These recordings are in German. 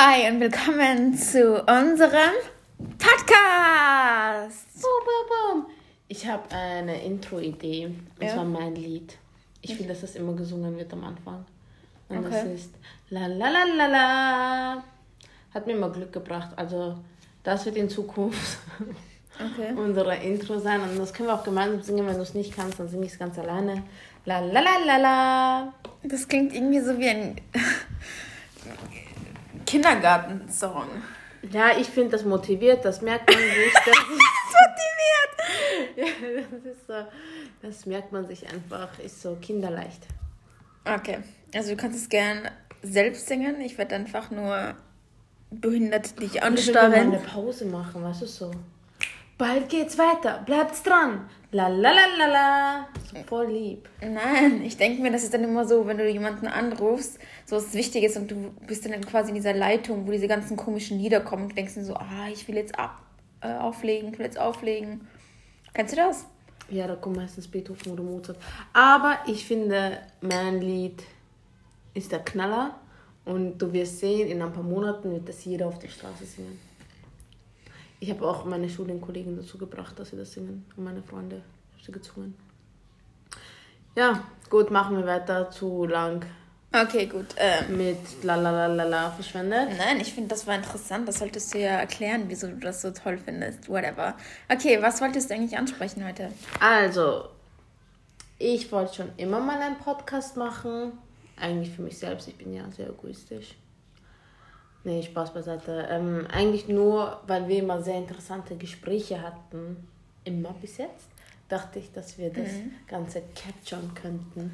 Hi und willkommen zu unserem Podcast. Boom, boom, boom. Ich habe eine Intro-Idee. Und Ja. zwar mein Lied. Ich will, dass das immer gesungen wird am Anfang. Und das Okay. ist La la la la la. Hat mir immer Glück gebracht. Also, das wird in Zukunft Okay. unsere Intro sein. Und das können wir auch gemeinsam singen. Wenn du es nicht kannst, dann singe ich es ganz alleine. La la la la la. Das klingt irgendwie so wie ein Kindergartensong. Ja, ich finde, das motiviert. Das merkt man sich. Das Motiviert. Ja, das ist so, das merkt man sich einfach, ist so kinderleicht. Okay, also du kannst es gern selbst singen. Ich werde einfach nur behindert dich Ich will mal eine anstarren. Pause machen, weißt du so. Bald geht's weiter, bleibt's dran. La la la la la. So voll lieb. Nein, ich denke mir, das ist dann immer so, wenn du jemanden anrufst, so was Wichtiges und du bist dann quasi in dieser Leitung, wo diese ganzen komischen Lieder kommen und du denkst dir so, ah, ich will jetzt ab, äh, auflegen, ich will jetzt auflegen. Kennst du das? Ja, da kommt meistens Beethoven oder Mozart. Aber ich finde, mein Lied ist der Knaller. Und du wirst sehen, in ein paar Monaten wird das jeder auf der Straße singen. Ich habe auch meine Studienkollegen dazu gebracht, dass sie das singen. Und meine Freunde. Ich habe sie gezwungen. Ja, gut, machen wir weiter. Zu lang Okay, gut. Ähm, mit la la la la la verschwendet. nein, ich finde, das war interessant. Das solltest du ja erklären, wieso du das so toll findest. Whatever. Okay, was wolltest du eigentlich ansprechen heute? Also, ich wollte schon immer mal einen Podcast machen. Eigentlich für mich selbst. Ich bin ja sehr egoistisch. Nee, Spaß beiseite. Ähm, eigentlich nur, weil wir immer sehr interessante Gespräche hatten. Immer bis jetzt. Dachte ich, dass wir das Ganze capturen könnten.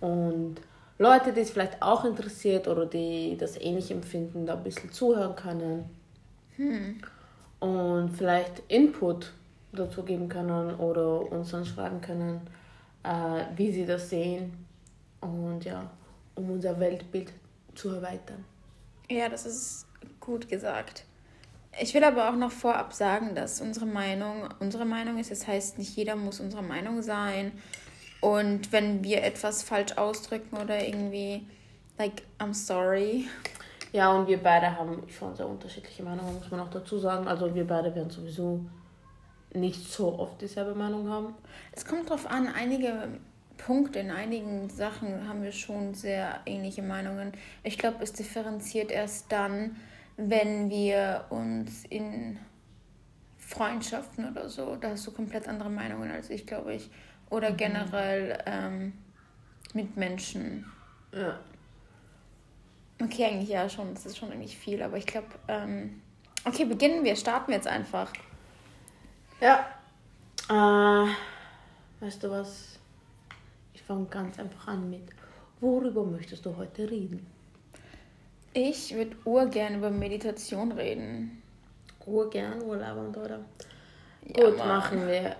Und Leute, die es vielleicht auch interessiert oder die das ähnlich empfinden, da ein bisschen zuhören können. Und vielleicht Input dazu geben können oder uns dann schreiben können, äh, wie sie das sehen. Und ja, um unser Weltbild zu erweitern. Ja, das ist gut gesagt. Ich will aber auch noch vorab sagen, dass unsere Meinung unsere Meinung ist. Das heißt, nicht jeder muss unsere Meinung sein. Und wenn wir etwas falsch ausdrücken oder irgendwie, like, I'm sorry. Ja, und wir beide haben schon sehr unterschiedliche Meinungen, muss man auch dazu sagen. Also wir beide werden sowieso nicht so oft dieselbe Meinung haben. Es kommt drauf an, einige Punkte, in einigen Sachen haben wir schon sehr ähnliche Meinungen. Ich glaube, es differenziert erst dann, wenn wir uns in Freundschaften oder so, da hast du komplett andere Meinungen als ich, glaube ich. Oder generell ähm, mit Menschen. Ja. Okay, eigentlich ja schon, das ist schon eigentlich viel, aber ich glaube, ähm, okay, beginnen wir, starten wir jetzt einfach. Ja. Äh, weißt du was? Ich fange ganz einfach an mit, worüber möchtest du heute reden? Ich würde urgern über Meditation reden. Urgern, urlaubend, oder? Ja, Gut, Mann. machen wir.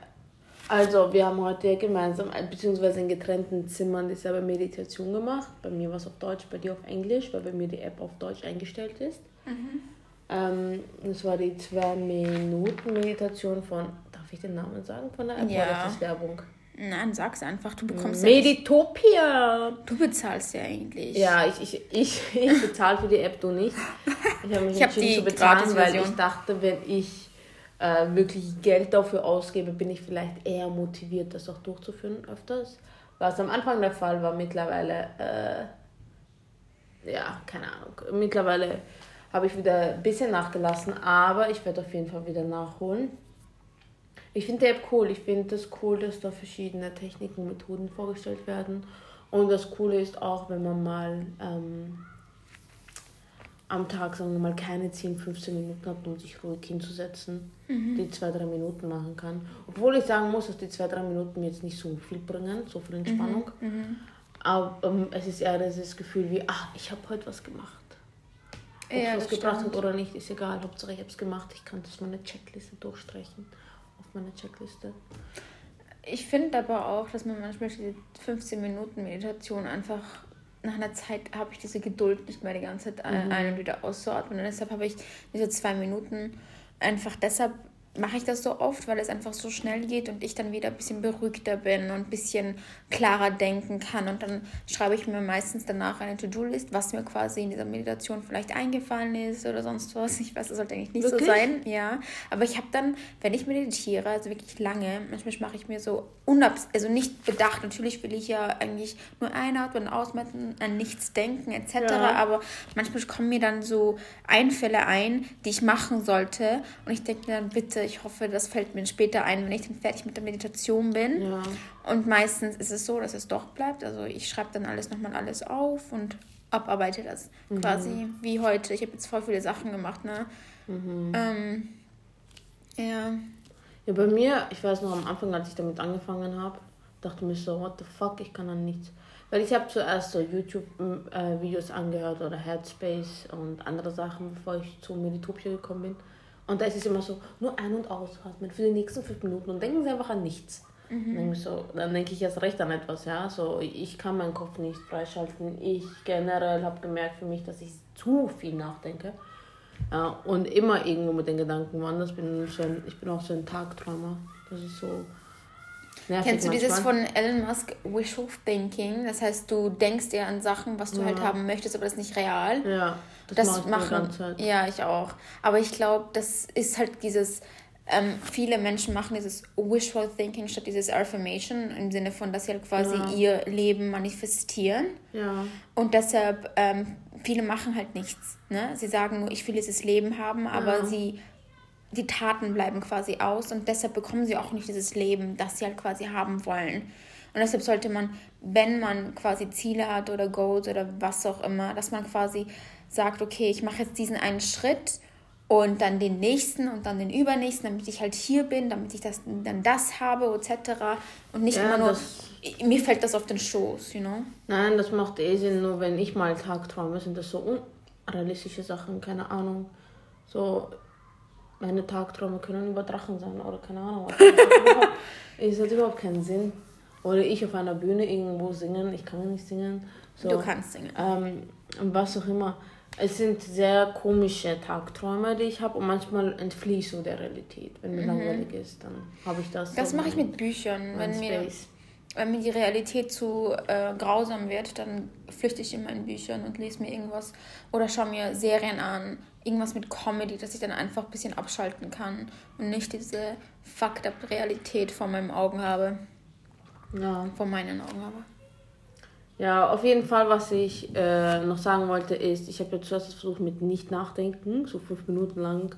Also, wir haben heute gemeinsam, äh, beziehungsweise in getrennten Zimmern, dieselbe Meditation gemacht. Bei mir war es auf Deutsch, bei dir auf Englisch, weil bei mir die App auf Deutsch eingestellt ist. Ähm, das war die 2-Minuten-Meditation von, darf ich den Namen sagen von der App? Ja. Oder ist das Werbung? Nein, sag's einfach, du bekommst ja Meditopia! Du bezahlst ja eigentlich. Ja, ich, ich, ich, ich bezahle für die App, du nicht. Ich habe mich Ich hab entschieden die zu bezahlen, weil ich dachte, wenn ich äh, wirklich Geld dafür ausgebe, bin ich vielleicht eher motiviert, das auch durchzuführen öfters. Was am Anfang der Fall war, mittlerweile, äh, ja, keine Ahnung. Mittlerweile habe ich wieder ein bisschen nachgelassen, aber ich werde auf jeden Fall wieder nachholen. Ich finde die App cool. Ich finde es cool, dass da verschiedene Techniken, Methoden vorgestellt werden. Und das Coole ist auch, wenn man mal ähm, am Tag, sagen wir mal, keine 10, 15 Minuten hat, um sich ruhig hinzusetzen, die zwei, drei Minuten machen kann. Obwohl ich sagen muss, dass die zwei, drei Minuten mir jetzt nicht so viel bringen, so viel Entspannung. Aber ähm, es ist eher dieses Gefühl wie, ach, ich habe heute was gemacht. Ob Ja, es was das gebracht stimmt. hat oder nicht, ist egal. Hauptsache ich habe es gemacht. Ich kann das meine Checkliste durchstreichen. Meine Checkliste. Ich finde aber auch, dass man manchmal diese 15 Minuten Meditation einfach nach einer Zeit habe ich diese Geduld nicht mehr die ganze Zeit ein- ein- und wieder auszuatmen. Und deshalb habe ich diese zwei Minuten einfach deshalb mache ich das so oft, weil es einfach so schnell geht und ich dann wieder ein bisschen beruhigter bin und ein bisschen klarer denken kann. Und dann schreibe ich mir meistens danach eine To-Do-List, was mir quasi in dieser Meditation vielleicht eingefallen ist oder sonst was. Ich weiß, das sollte eigentlich nicht wirklich? so sein. Ja. Aber ich habe dann, wenn ich meditiere, also wirklich lange, manchmal mache ich mir so unabs also nicht bedacht. Natürlich will ich ja eigentlich nur einatmen, ausmachen, an nichts denken etc. Ja. Aber manchmal kommen mir dann so Einfälle ein, die ich machen sollte. Und ich denke dann, bitte, ich hoffe, das fällt mir später ein, wenn ich dann fertig mit der Meditation bin. Ja. Und meistens ist es so, dass es doch bleibt. Also ich schreibe dann alles nochmal alles auf und abarbeite das mhm. quasi wie heute. Ich habe jetzt voll viele Sachen gemacht, ne? Mhm. Ähm, ja. Ja, bei mir, ich weiß noch am Anfang, als ich damit angefangen habe, dachte mir so, what the fuck, ich kann dann nichts. Weil ich habe zuerst so YouTube-Videos äh, angehört oder Headspace und andere Sachen, bevor ich zu Meditopia gekommen bin. Und da ist es immer so, nur ein- und ausatmen für die nächsten fünf Minuten und denken Sie einfach an nichts. Mhm. Dann, so, dann denke ich erst recht an etwas, ja. So, ich kann meinen Kopf nicht freischalten. Ich generell habe gemerkt für mich, dass ich zu viel nachdenke. Ja, und immer irgendwo mit den Gedanken woanders bin. So ein, ich bin auch so ein Tagträumer. Das ist so. Kennst du dieses von Elon Musk Wishful Thinking? Das heißt, du denkst dir an Sachen, was du halt ja. halt haben möchtest, aber das ist nicht real. Ja. Das, das machen. Ja, ich auch. Aber ich glaube, das ist halt dieses. Ähm, viele Menschen machen dieses Wishful Thinking statt dieses Affirmation im Sinne von, dass sie halt quasi ja. ihr Leben manifestieren. Ja. Und deshalb, ähm, viele machen halt nichts. Ne? Sie sagen nur, ich will dieses Leben haben, aber ja. sie die Taten bleiben quasi aus und deshalb bekommen sie auch nicht dieses Leben, das sie halt quasi haben wollen. Und deshalb sollte man, wenn man quasi Ziele hat oder Goals oder was auch immer, dass man quasi sagt, okay, ich mache jetzt diesen einen Schritt und dann den nächsten und dann den übernächsten, damit ich halt hier bin, damit ich das, dann das habe, etc. Und nicht ja, immer nur, mir fällt das auf den Schoß, you know? Nein, das macht eh Sinn, nur wenn ich mal Tagträume, sind das so unrealistische Sachen, keine Ahnung. So, meine Tagträume können über Drachen sein oder keine Ahnung. Es hat überhaupt keinen Sinn. Oder ich auf einer Bühne irgendwo singen, ich kann ja nicht singen. So, du kannst singen. Ähm, was auch immer. Es sind sehr komische Tagträume, die ich habe und manchmal entfliehe ich so der Realität. Wenn mir mhm. langweilig ist, dann habe ich das. Das so mache ich mit Büchern. Wenn mir, wenn mir die Realität zu äh, grausam wird, dann flüchte ich in meinen Büchern und lese mir irgendwas oder schaue mir Serien an. Irgendwas mit Comedy, dass ich dann einfach ein bisschen abschalten kann und nicht diese fucked up Realität vor meinen Augen habe. Ja. Vor meinen Augen habe. Ja, auf jeden Fall, was ich äh, noch sagen wollte, ist, ich habe jetzt zuerst versucht mit nicht nachdenken, so fünf Minuten lang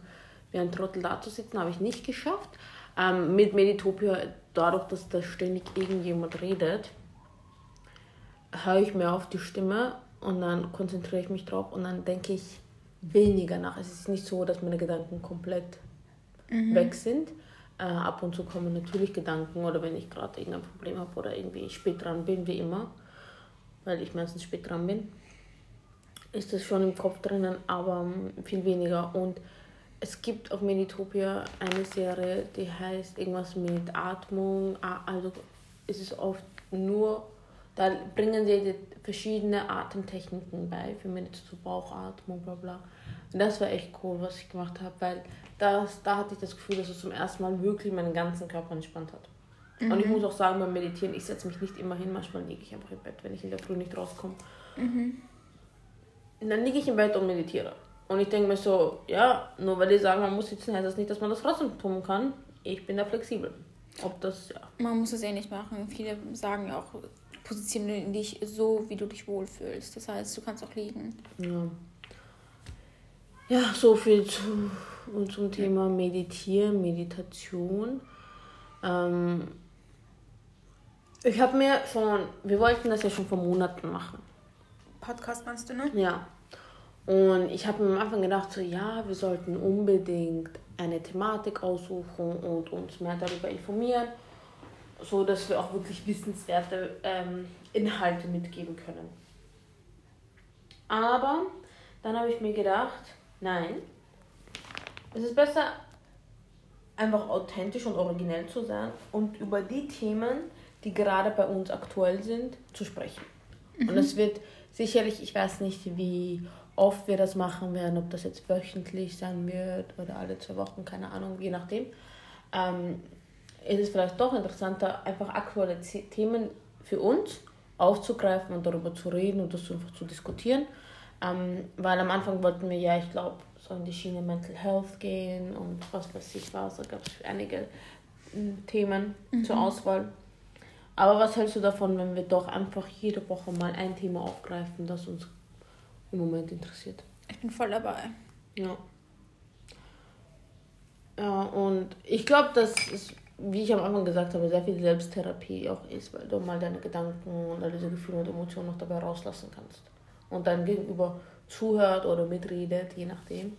wie ein Trottel da zu sitzen, habe ich nicht geschafft. Ähm, mit Meditopia, dadurch, dass da ständig irgendjemand redet, höre ich mehr auf die Stimme und dann konzentriere ich mich drauf und dann denke ich weniger nach. Es ist nicht so, dass meine Gedanken komplett mhm. weg sind. Äh, ab und zu kommen natürlich Gedanken oder wenn ich gerade irgendein Problem habe oder irgendwie spät dran bin, wie immer weil ich meistens spät dran bin, ist das schon im Kopf drinnen, aber viel weniger. Und es gibt auf Meditopia eine Serie, die heißt irgendwas mit Atmung. Also ist es oft nur, da bringen sie verschiedene Atemtechniken bei, für Meditation, Bauchatmung, bla bla. Und das war echt cool, was ich gemacht habe, weil das, da hatte ich das Gefühl, dass es zum ersten Mal wirklich meinen ganzen Körper entspannt hat. Mhm. Und ich muss auch sagen, beim Meditieren, ich setze mich nicht immer hin, manchmal liege ich einfach im Bett, wenn ich in der Früh nicht rauskomme. Mhm. Dann liege ich im Bett und meditiere. Und ich denke mir so, ja, nur weil die sagen, man muss sitzen, heißt das nicht, dass man das trotzdem tun kann. Ich bin da flexibel. Ob das, ja. Man muss es eh nicht machen. Viele sagen ja auch, positioniere dich so, wie du dich wohlfühlst. Das heißt, du kannst auch liegen. Ja. Ja, so viel zu, zum Thema Meditieren, Meditation. Ähm, ich habe mir von, wir wollten das ja schon vor Monaten machen. Podcast meinst du, ne? Ja. Und ich habe mir am Anfang gedacht, so ja, wir sollten unbedingt eine Thematik aussuchen und uns mehr darüber informieren, so dass wir auch wirklich wissenswerte ähm, Inhalte mitgeben können. Aber dann habe ich mir gedacht, nein, es ist besser, einfach authentisch und originell zu sein und über die Themen, die gerade bei uns aktuell sind, zu sprechen. Mhm. Und es wird sicherlich, ich weiß nicht, wie oft wir das machen werden, ob das jetzt wöchentlich sein wird oder alle zwei Wochen, keine Ahnung, je nachdem. Ähm, ist es vielleicht doch interessanter, einfach aktuelle Themen für uns aufzugreifen und darüber zu reden und das einfach zu diskutieren. Ähm, weil am Anfang wollten wir ja, ich glaube, so in die Schiene Mental Health gehen und was weiß ich was. Da gab es einige hm, Themen mhm. zur Auswahl. Aber was hältst du davon, wenn wir doch einfach jede Woche mal ein Thema aufgreifen, das uns im Moment interessiert? Ich bin voll dabei. Ja. Ja, und ich glaube, dass es, wie ich am Anfang gesagt habe, sehr viel Selbsttherapie auch ist, weil du mal deine Gedanken und all diese Gefühle und Emotionen noch dabei rauslassen kannst. Und dein Gegenüber zuhört oder mitredet, je nachdem.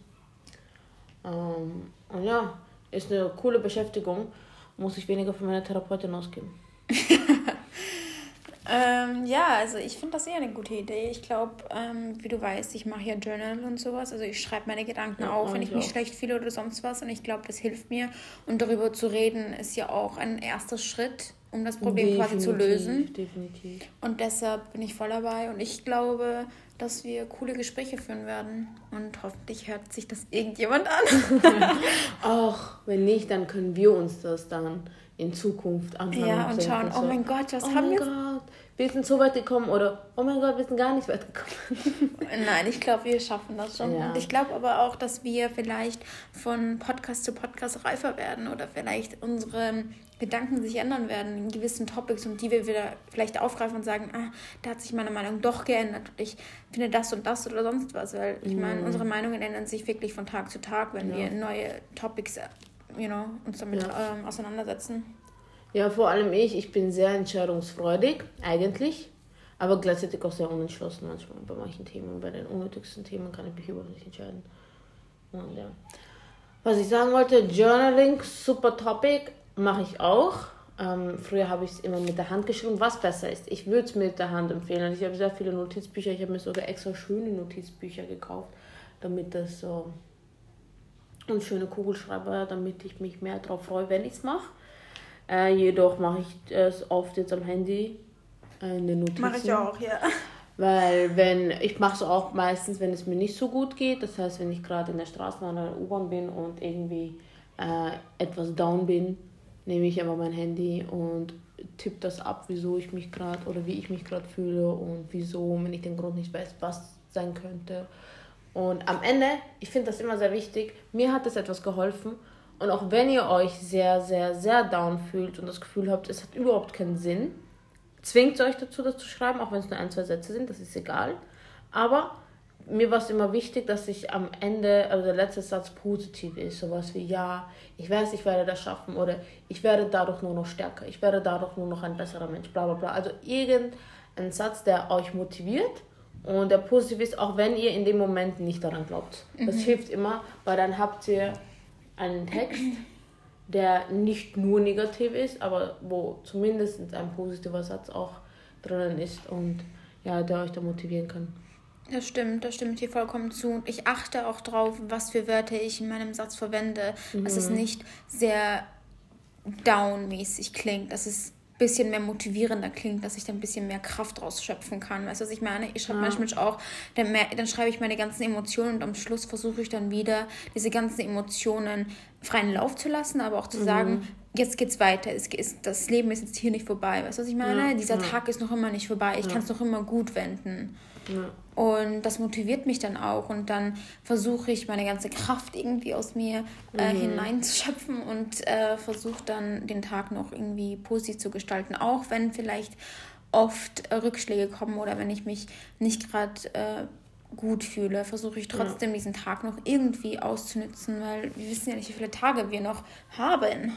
Ähm, und ja, ist eine coole Beschäftigung. Muss ich weniger für meine Therapeutin ausgeben. ähm, ja, also ich finde das eher eine gute Idee. Ich glaube, ähm, wie du weißt, ich mache ja Journal und sowas. Also ich schreibe meine Gedanken ja, auf, wenn ich mich auch. schlecht fühle oder sonst was. Und ich glaube, das hilft mir. Und darüber zu reden ist ja auch ein erster Schritt, um das Problem definitiv, quasi zu lösen. Definitiv. Und deshalb bin ich voll dabei. Und ich glaube, dass wir coole Gespräche führen werden. Und hoffentlich hört sich das irgendjemand an. Ach, wenn nicht, dann können wir uns das dann in Zukunft anhören. Ja, und schauen, oh mein Gott, was oh haben wir... Wir sind so weit gekommen oder oh mein Gott, wir sind gar nicht weit gekommen. Nein, ich glaube, wir schaffen das schon. Ja. Und ich glaube aber auch, dass wir vielleicht von Podcast zu Podcast reifer werden oder vielleicht unsere Gedanken sich ändern werden in gewissen Topics und die wir wieder vielleicht aufgreifen und sagen, ah, da hat sich meine Meinung doch geändert und ich finde das und das oder sonst was, weil ich meine, mm. unsere Meinungen ändern sich wirklich von Tag zu Tag, wenn ja. wir neue Topics, you know, uns damit ja. ähm, auseinandersetzen. Ja, vor allem ich, ich bin sehr entscheidungsfreudig, eigentlich, aber gleichzeitig auch sehr unentschlossen manchmal bei manchen Themen. Bei den unnötigsten Themen kann ich mich überhaupt nicht entscheiden. Und ja. Was ich sagen wollte, Journaling, super Topic mache ich auch. Ähm, früher habe ich es immer mit der Hand geschrieben, was besser ist. Ich würde es mit der Hand empfehlen. Ich habe sehr viele Notizbücher. Ich habe mir sogar extra schöne Notizbücher gekauft, damit das so und schöne Kugelschreiber, damit ich mich mehr darauf freue, wenn ich es mache. Äh, jedoch mache ich es oft jetzt am Handy äh, in den Notizen. Mache ich auch, ja. Weil wenn, ich mache es auch meistens, wenn es mir nicht so gut geht. Das heißt, wenn ich gerade in der Straßenbahn oder U-Bahn bin und irgendwie äh, etwas down bin, nehme ich aber mein Handy und tippe das ab, wieso ich mich gerade oder wie ich mich gerade fühle und wieso, wenn ich den Grund nicht weiß, was sein könnte. Und am Ende, ich finde das immer sehr wichtig, mir hat das etwas geholfen. Und auch wenn ihr euch sehr, sehr, sehr down fühlt und das Gefühl habt, es hat überhaupt keinen Sinn, zwingt euch dazu, das zu schreiben, auch wenn es nur ein, zwei Sätze sind, das ist egal. Aber mir war es immer wichtig, dass ich am Ende, also der letzte Satz positiv ist. Sowas wie, ja, ich weiß, ich werde das schaffen oder ich werde dadurch nur noch stärker, ich werde dadurch nur noch ein besserer Mensch, bla bla bla. Also irgendein Satz, der euch motiviert und der positiv ist, auch wenn ihr in dem Moment nicht daran glaubt. Das mhm. hilft immer, weil dann habt ihr einen Text, der nicht nur negativ ist, aber wo zumindest ein positiver Satz auch drinnen ist und ja, der euch da motivieren kann. Das stimmt, das stimmt hier vollkommen zu. Ich achte auch drauf, was für Wörter ich in meinem Satz verwende, mhm. dass es nicht sehr down-mäßig klingt, dass es bisschen mehr motivierender klingt, dass ich da ein bisschen mehr Kraft rausschöpfen kann. Weißt du, was ich meine? Ich schreibe ja. manchmal auch, dann, mehr, dann schreibe ich meine ganzen Emotionen und am Schluss versuche ich dann wieder, diese ganzen Emotionen freien Lauf zu lassen, aber auch zu mhm. sagen, jetzt geht's weiter, es ist, das Leben ist jetzt hier nicht vorbei. Weißt du, was ich meine? Ja. Dieser ja. Tag ist noch immer nicht vorbei, ich kann es noch immer gut wenden. Und das motiviert mich dann auch. Und dann versuche ich meine ganze Kraft irgendwie aus mir äh, mhm. hineinzuschöpfen und äh, versuche dann den Tag noch irgendwie positiv zu gestalten. Auch wenn vielleicht oft äh, Rückschläge kommen oder wenn ich mich nicht gerade äh, gut fühle, versuche ich trotzdem ja. diesen Tag noch irgendwie auszunützen, weil wir wissen ja nicht, wie viele Tage wir noch haben.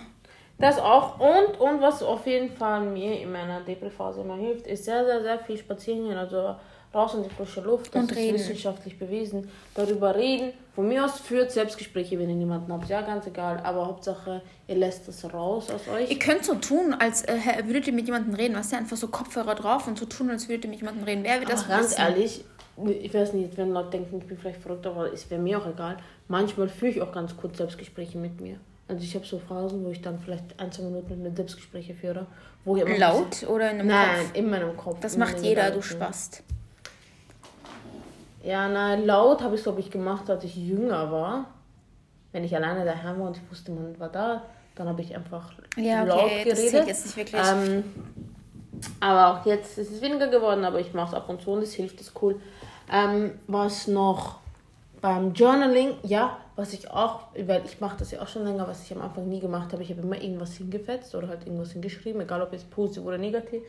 Das auch. Und, und was auf jeden Fall mir in meiner Depri-Phase immer hilft, ist sehr, sehr, sehr viel spazieren gehen. Also raus in die frische Luft. Das und ist reden. wissenschaftlich bewiesen. Darüber reden. Von mir aus führt Selbstgespräche, wenn ihr niemanden habt. Ja, ganz egal. Aber Hauptsache, ihr lässt das raus aus euch. Ihr könnt so tun, als äh, würdet ihr mit jemandem reden. Was ja einfach so Kopfhörer drauf und so tun, als würdet ihr mit jemandem reden. Wer wird das ganz wissen? ehrlich, ich weiß nicht, wenn Leute denken, ich bin vielleicht verrückt, aber es wäre mir auch egal. Manchmal führe ich auch ganz kurz Selbstgespräche mit mir. Also ich habe so Phasen, wo ich dann vielleicht ein, zwei Minuten mit Selbstgespräche führe. Wo ich Laut oder in einem Nein, Kopf? in meinem Kopf. Das macht jeder, du Spast. Ja, na, laut habe ich glaube ich gemacht, als ich jünger war. Wenn ich alleine daheim war und ich wusste, man war da, dann habe ich einfach ja, okay, laut geredet. Das jetzt nicht wirklich. Ähm, aber auch jetzt ist es weniger geworden, aber ich mache es ab und zu und es hilft, ist cool. Ähm, was noch beim Journaling, ja, was ich auch, weil ich mache das ja auch schon länger, was ich am Anfang nie gemacht habe, ich habe immer irgendwas hingefetzt oder halt irgendwas hingeschrieben, egal ob es positiv oder negativ,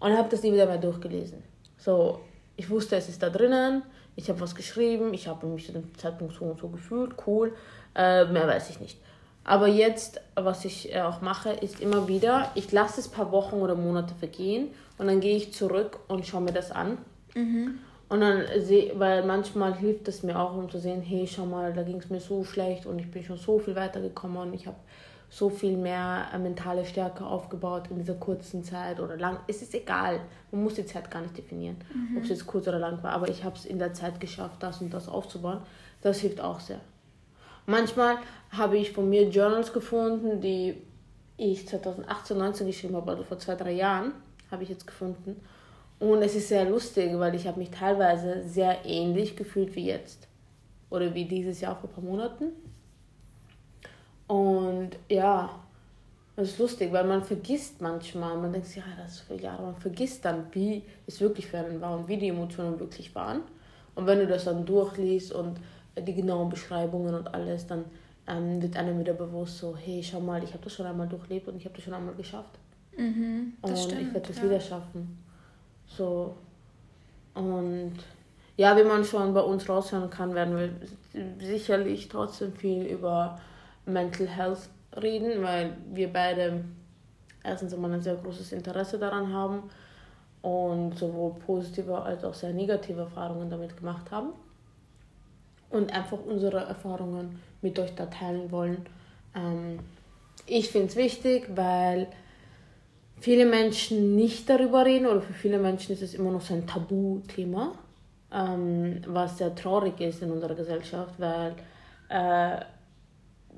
und habe das nie wieder mehr durchgelesen. So, ich wusste, es ist da drinnen, ich habe was geschrieben, ich habe mich zu dem Zeitpunkt so und so gefühlt, cool, äh, mehr weiß ich nicht. Aber jetzt, was ich äh, auch mache, ist immer wieder, ich lasse es ein paar Wochen oder Monate vergehen und dann gehe ich zurück und schaue mir das an. Mhm. Und dann sehe, weil manchmal hilft es mir auch, um zu sehen, hey, schau mal, da ging es mir so schlecht und ich bin schon so viel weitergekommen und ich habe so viel mehr äh, mentale Stärke aufgebaut in dieser kurzen Zeit oder lang. Es ist egal, man muss die Zeit gar nicht definieren, mhm. ob es jetzt kurz oder lang war, aber ich habe es in der Zeit geschafft, das und das aufzubauen. Das hilft auch sehr. Manchmal habe ich von mir Journals gefunden, die ich 2018, 19 geschrieben habe, also vor zwei, drei Jahren, habe ich jetzt gefunden. Und es ist sehr lustig, weil ich habe mich teilweise sehr ähnlich gefühlt wie jetzt. Oder wie dieses Jahr vor ein paar Monaten. Und ja, das ist lustig, weil man vergisst manchmal, man denkt sich, ja, das ist so viele Jahre, man vergisst dann, wie es wirklich für einen war und wie die Emotionen wirklich waren. Und wenn du das dann durchliest und die genauen Beschreibungen und alles, dann ähm, wird einem wieder bewusst so, hey, schau mal, ich habe das schon einmal durchlebt und ich habe das schon einmal geschafft. Mhm, und stimmt, ich werde das ja. wieder schaffen. So. Und ja, wie man schon bei uns raushören kann, werden wir sicherlich trotzdem viel über Mental Health reden, weil wir beide erstens einmal ein sehr großes Interesse daran haben und sowohl positive als auch sehr negative Erfahrungen damit gemacht haben und einfach unsere Erfahrungen mit euch da teilen wollen. Ähm, ich finde es wichtig, weil viele Menschen nicht darüber reden oder für viele Menschen ist es immer noch so ein Tabuthema, ähm, was sehr traurig ist in unserer Gesellschaft, weil äh,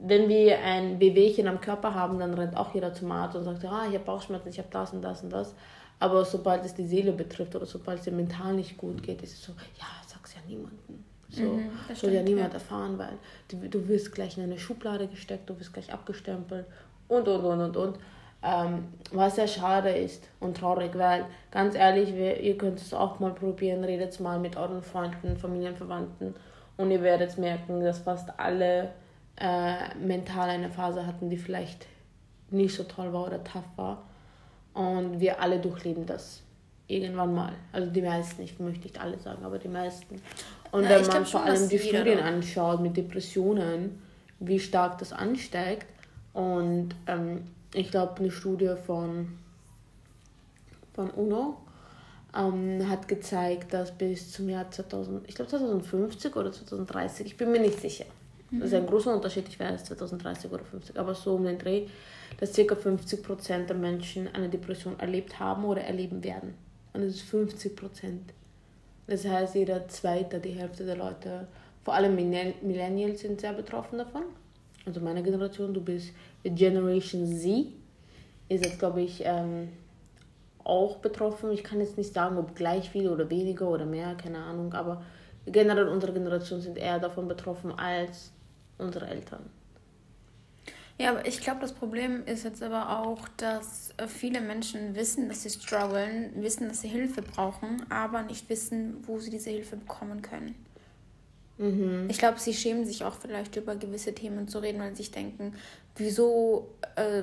wenn wir ein Wehwehchen am Körper haben, dann rennt auch jeder zum Arzt und sagt, ah, ich habe Bauchschmerzen, ich habe das und das und das. Aber sobald es die Seele betrifft oder sobald es dir mental nicht gut geht, ist es so, ja, sag's ja niemandem. So mhm, soll stimmt, ja niemand ja. erfahren, weil du, du wirst gleich in eine Schublade gesteckt, du wirst gleich abgestempelt und und und und und. Ähm, was sehr schade ist und traurig, weil ganz ehrlich, wir, ihr könnt es auch mal probieren, redet mal mit euren Freunden, Familienverwandten und ihr werdet merken, dass fast alle äh, mental eine Phase hatten, die vielleicht nicht so toll war oder tough war. Und wir alle durchleben das irgendwann mal. Also die meisten, ich möchte nicht alle sagen, aber die meisten. Und Na, wenn man vor allem die Studien anschaut mit Depressionen, wie stark das ansteigt. Und ähm, ich glaube, eine Studie von, von UNO ähm, hat gezeigt, dass bis zum Jahr 2000, ich glaube 2050 oder 2030, ich bin mir nicht sicher. Das ist ein mhm. großer Unterschied, ich weiß 2030 oder 50, aber so um den Dreh, dass ca. 50% der Menschen eine Depression erlebt haben oder erleben werden. Und es ist 50 Prozent. Das heißt, jeder zweite, die Hälfte der Leute, vor allem Millennials, sind sehr betroffen davon. Also meine Generation, du bist Generation Z, ist jetzt, glaube ich, ähm, auch betroffen. Ich kann jetzt nicht sagen, ob gleich viel oder weniger oder mehr, keine Ahnung, aber generell unsere Generation sind eher davon betroffen als unsere Eltern. Ja, aber ich glaube, das Problem ist jetzt aber auch, dass äh, viele Menschen wissen, dass sie strugglen, wissen, dass sie Hilfe brauchen, aber nicht wissen, wo sie diese Hilfe bekommen können. Mhm. Ich glaube, sie schämen sich auch vielleicht über gewisse Themen zu reden, weil sie sich denken, wieso, äh,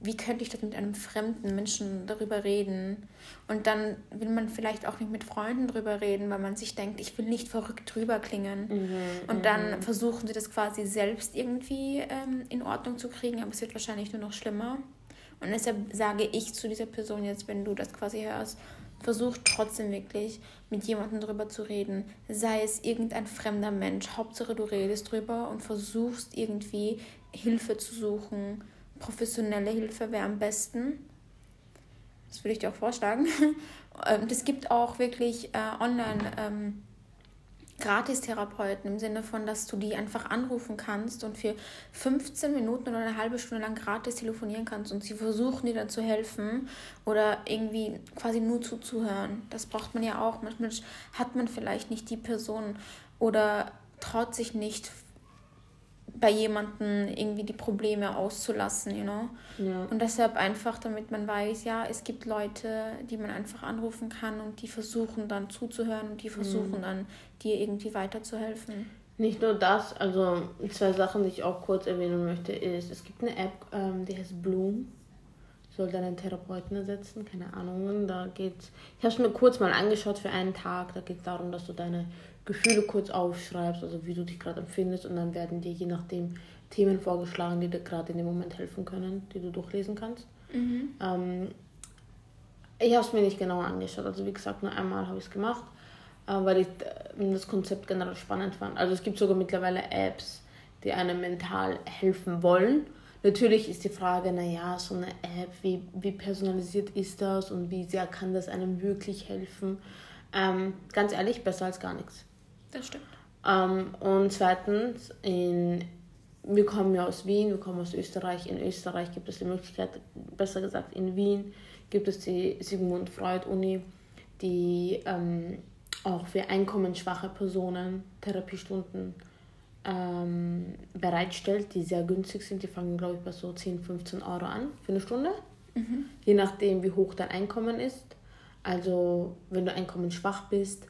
wie könnte ich das mit einem fremden Menschen darüber reden? Und dann will man vielleicht auch nicht mit Freunden darüber reden, weil man sich denkt, ich will nicht verrückt drüber klingen. Mhm, und dann mhm. versuchen sie das quasi selbst irgendwie ähm, in Ordnung zu kriegen, aber es wird wahrscheinlich nur noch schlimmer. Und deshalb sage ich zu dieser Person jetzt, wenn du das quasi hörst, versuch trotzdem wirklich mit jemandem darüber zu reden, sei es irgendein fremder Mensch. Hauptsache du redest drüber und versuchst irgendwie Hilfe zu suchen. Professionelle Hilfe wäre am besten. Das würde ich dir auch vorschlagen. Es ähm, gibt auch wirklich äh, online ähm, Gratistherapeuten im Sinne von, dass du die einfach anrufen kannst und für 15 Minuten oder eine halbe Stunde lang gratis telefonieren kannst und sie versuchen dir dann zu helfen oder irgendwie quasi nur zuzuhören. Das braucht man ja auch. Manchmal hat man vielleicht nicht die Person oder traut sich nicht bei jemandem irgendwie die Probleme auszulassen, you know. Ja. Und deshalb einfach, damit man weiß, ja, es gibt Leute, die man einfach anrufen kann und die versuchen dann zuzuhören und die versuchen mhm. dann dir irgendwie weiterzuhelfen. Nicht nur das, also zwei Sachen, die ich auch kurz erwähnen möchte, ist, es gibt eine App, ähm, die heißt Bloom. Soll deinen Therapeuten ersetzen, keine Ahnung. Da geht's. Ich habe es mir kurz mal angeschaut für einen Tag. Da geht es darum, dass du deine Gefühle kurz aufschreibst, also wie du dich gerade empfindest und dann werden dir je nachdem Themen vorgeschlagen, die dir gerade in dem Moment helfen können, die du durchlesen kannst. Mhm. Ähm, ich habe es mir nicht genauer angeschaut, also wie gesagt, nur einmal habe ich es gemacht, äh, weil ich äh, das Konzept generell spannend fand. Also es gibt sogar mittlerweile Apps, die einem mental helfen wollen. Natürlich ist die Frage, naja, so eine App, wie, wie personalisiert ist das und wie sehr kann das einem wirklich helfen? Ähm, ganz ehrlich, besser als gar nichts. Das stimmt. Ähm, und zweitens, in, wir kommen ja aus Wien, wir kommen aus Österreich. In Österreich gibt es die Möglichkeit, besser gesagt in Wien gibt es die Sigmund Freud Uni, die ähm, auch für einkommensschwache Personen Therapiestunden ähm, bereitstellt, die sehr günstig sind. Die fangen, glaube ich, bei so 10, 15 Euro an für eine Stunde. Mhm. Je nachdem, wie hoch dein Einkommen ist. Also, wenn du einkommensschwach bist,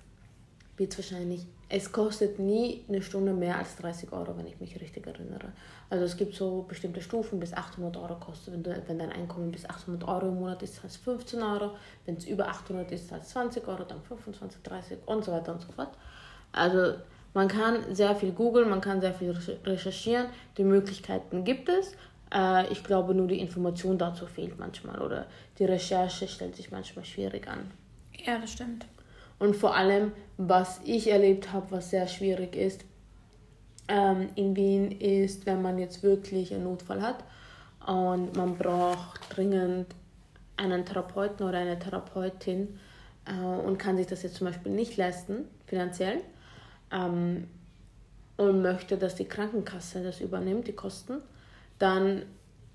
wird es wahrscheinlich es kostet nie eine Stunde mehr als 30 Euro, wenn ich mich richtig erinnere. Also es gibt so bestimmte Stufen, bis 800 Euro kostet. Wenn, du, wenn dein Einkommen bis 800 Euro im Monat ist, heißt 15 Euro. Wenn es über 800 ist, heißt 20 Euro, dann 25, 30 und so weiter und so fort. Also man kann sehr viel googeln, man kann sehr viel recherchieren. Die Möglichkeiten gibt es. Äh, ich glaube nur, die Information dazu fehlt manchmal oder die Recherche stellt sich manchmal schwierig an. Ja, das stimmt. Und vor allem, was ich erlebt habe, was sehr schwierig ist ähm, in Wien, ist, wenn man jetzt wirklich einen Notfall hat und man braucht dringend einen Therapeuten oder eine Therapeutin äh, und kann sich das jetzt zum Beispiel nicht leisten, finanziell, ähm, und möchte, dass die Krankenkasse das übernimmt, die Kosten, dann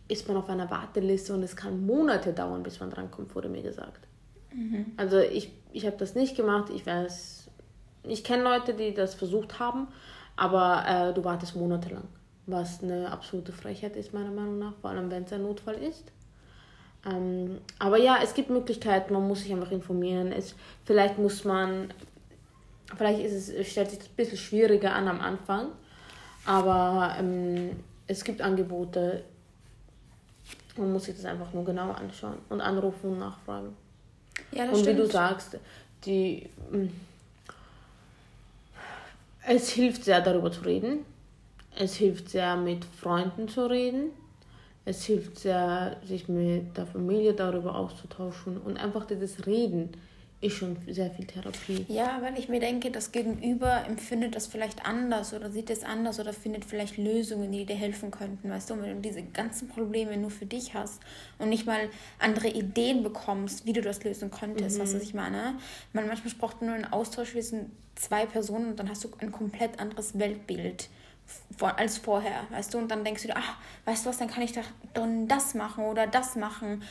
ist man auf einer Warteliste und es kann Monate dauern, bis man drankommt, wurde mir gesagt. Mhm. Also ich, ich habe das nicht gemacht. Ich weiß, ich kenne Leute, die das versucht haben, aber äh, du wartest monatelang. Was eine absolute Frechheit ist, meiner Meinung nach, vor allem wenn es ein Notfall ist. Ähm, aber ja, es gibt Möglichkeiten, man muss sich einfach informieren. Es, vielleicht muss man, vielleicht ist es, stellt sich das ein bisschen schwieriger an am Anfang, aber ähm, es gibt Angebote. Man muss sich das einfach nur genau anschauen und anrufen und nachfragen. Ja, das und stimmt. wie du sagst, die, mm, es hilft sehr darüber zu reden. Es hilft sehr mit Freunden zu reden. Es hilft sehr, sich mit der Familie darüber auszutauschen und einfach das Reden ist schon sehr viel Therapie. Ja, weil ich mir denke, das Gegenüber empfindet das vielleicht anders oder sieht es anders oder findet vielleicht Lösungen, die dir helfen könnten. Weißt du, wenn du diese ganzen Probleme nur für dich hast und nicht mal andere Ideen bekommst, wie du das lösen könntest, mhm. was ich meine. Man, manchmal braucht man nur einen Austausch zwischen zwei Personen und dann hast du ein komplett anderes Weltbild als vorher, weißt du, und dann denkst du dir, ach, weißt du was, dann kann ich doch das machen oder das machen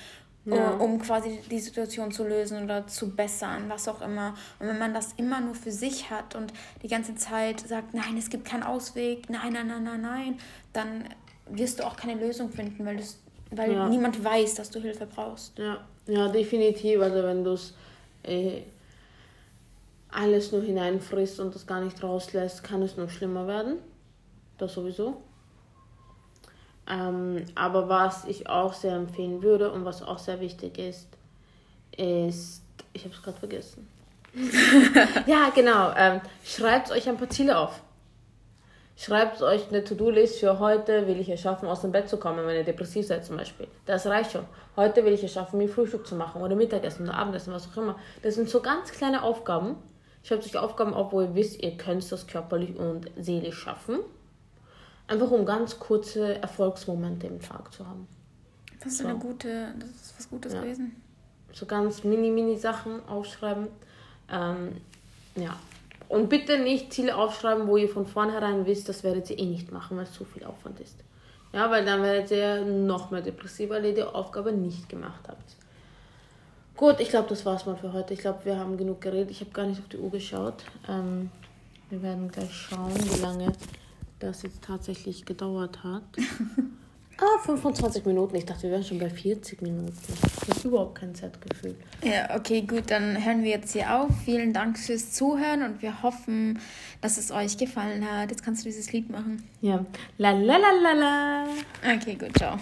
ja. um quasi die Situation zu lösen oder zu bessern, was auch immer. Und wenn man das immer nur für sich hat und die ganze Zeit sagt, nein, es gibt keinen Ausweg, nein, nein, nein, nein, nein, dann wirst du auch keine Lösung finden, weil, weil ja. niemand weiß, dass du Hilfe brauchst. Ja, ja definitiv. Also wenn du es äh, alles nur hineinfrisst und das gar nicht rauslässt, kann es nur schlimmer werden. Das sowieso. Ähm, aber was ich auch sehr empfehlen würde und was auch sehr wichtig ist, ist, ich habe es gerade vergessen. ja, genau. Ähm, schreibt euch ein paar Ziele auf. Schreibt euch eine To-Do-List für heute, will ich es schaffen, aus dem Bett zu kommen, wenn ihr depressiv seid zum Beispiel. Das reicht schon. Heute will ich es schaffen, mir Frühstück zu machen oder Mittagessen oder Abendessen, was auch immer. Das sind so ganz kleine Aufgaben. Schreibt euch Aufgaben auf, wo ihr wisst, ihr könnt das körperlich und seelisch schaffen. Einfach um ganz kurze Erfolgsmomente im Tag zu haben. Das ist so. eine gute, das ist was Gutes ja. gewesen. So ganz mini, mini Sachen aufschreiben. Ähm, ja. Und bitte nicht Ziele aufschreiben, wo ihr von vornherein wisst, das werdet ihr eh nicht machen, weil es zu viel Aufwand ist. Ja, weil dann werdet ihr noch mehr depressiv, weil ihr die Aufgabe nicht gemacht habt. Gut, ich glaube, das war's mal für heute. Ich glaube, wir haben genug geredet. Ich habe gar nicht auf die Uhr geschaut. Ähm, wir werden gleich schauen, wie lange das jetzt tatsächlich gedauert hat. ah, 25 Minuten. Ich dachte, wir wären schon bei 40 Minuten. Ich habe überhaupt kein Zeitgefühl. Ja, okay, gut, dann hören wir jetzt hier auf. Vielen Dank fürs Zuhören und wir hoffen, dass es euch gefallen hat. Jetzt kannst du dieses Lied machen. Ja. La la la la la. Okay, gut, ciao.